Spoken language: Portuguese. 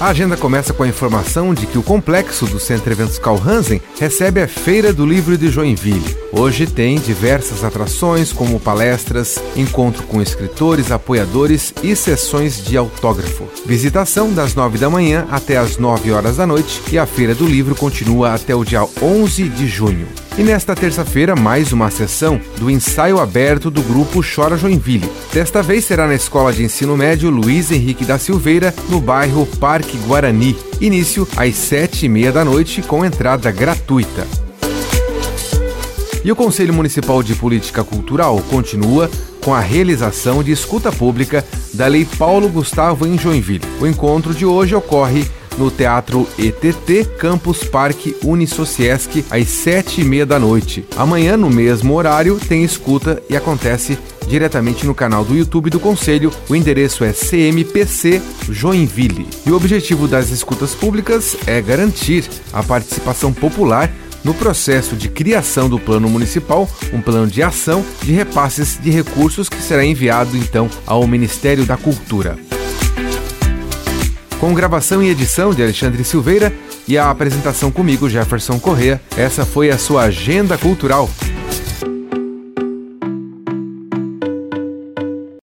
A agenda começa com a informação de que o complexo do Centro Eventos Carl Hansen recebe a Feira do Livro de Joinville. Hoje tem diversas atrações, como palestras, encontro com escritores, apoiadores e sessões de autógrafo. Visitação das 9 da manhã até as 9 horas da noite e a Feira do Livro continua até o dia 11 de junho. E nesta terça-feira, mais uma sessão do ensaio aberto do grupo Chora Joinville. Desta vez será na Escola de Ensino Médio Luiz Henrique da Silveira, no bairro Parque Guarani. Início às sete e meia da noite, com entrada gratuita. E o Conselho Municipal de Política Cultural continua com a realização de escuta pública da Lei Paulo Gustavo em Joinville. O encontro de hoje ocorre no Teatro ETT Campus Parque Unisociesc às sete e meia da noite. Amanhã, no mesmo horário, tem escuta e acontece diretamente no canal do YouTube do Conselho. O endereço é CMPC Joinville. E o objetivo das escutas públicas é garantir a participação popular no processo de criação do plano municipal, um plano de ação de repasses de recursos que será enviado então ao Ministério da Cultura com gravação e edição de Alexandre Silveira e a apresentação comigo, Jefferson Correa. Essa foi a sua agenda cultural.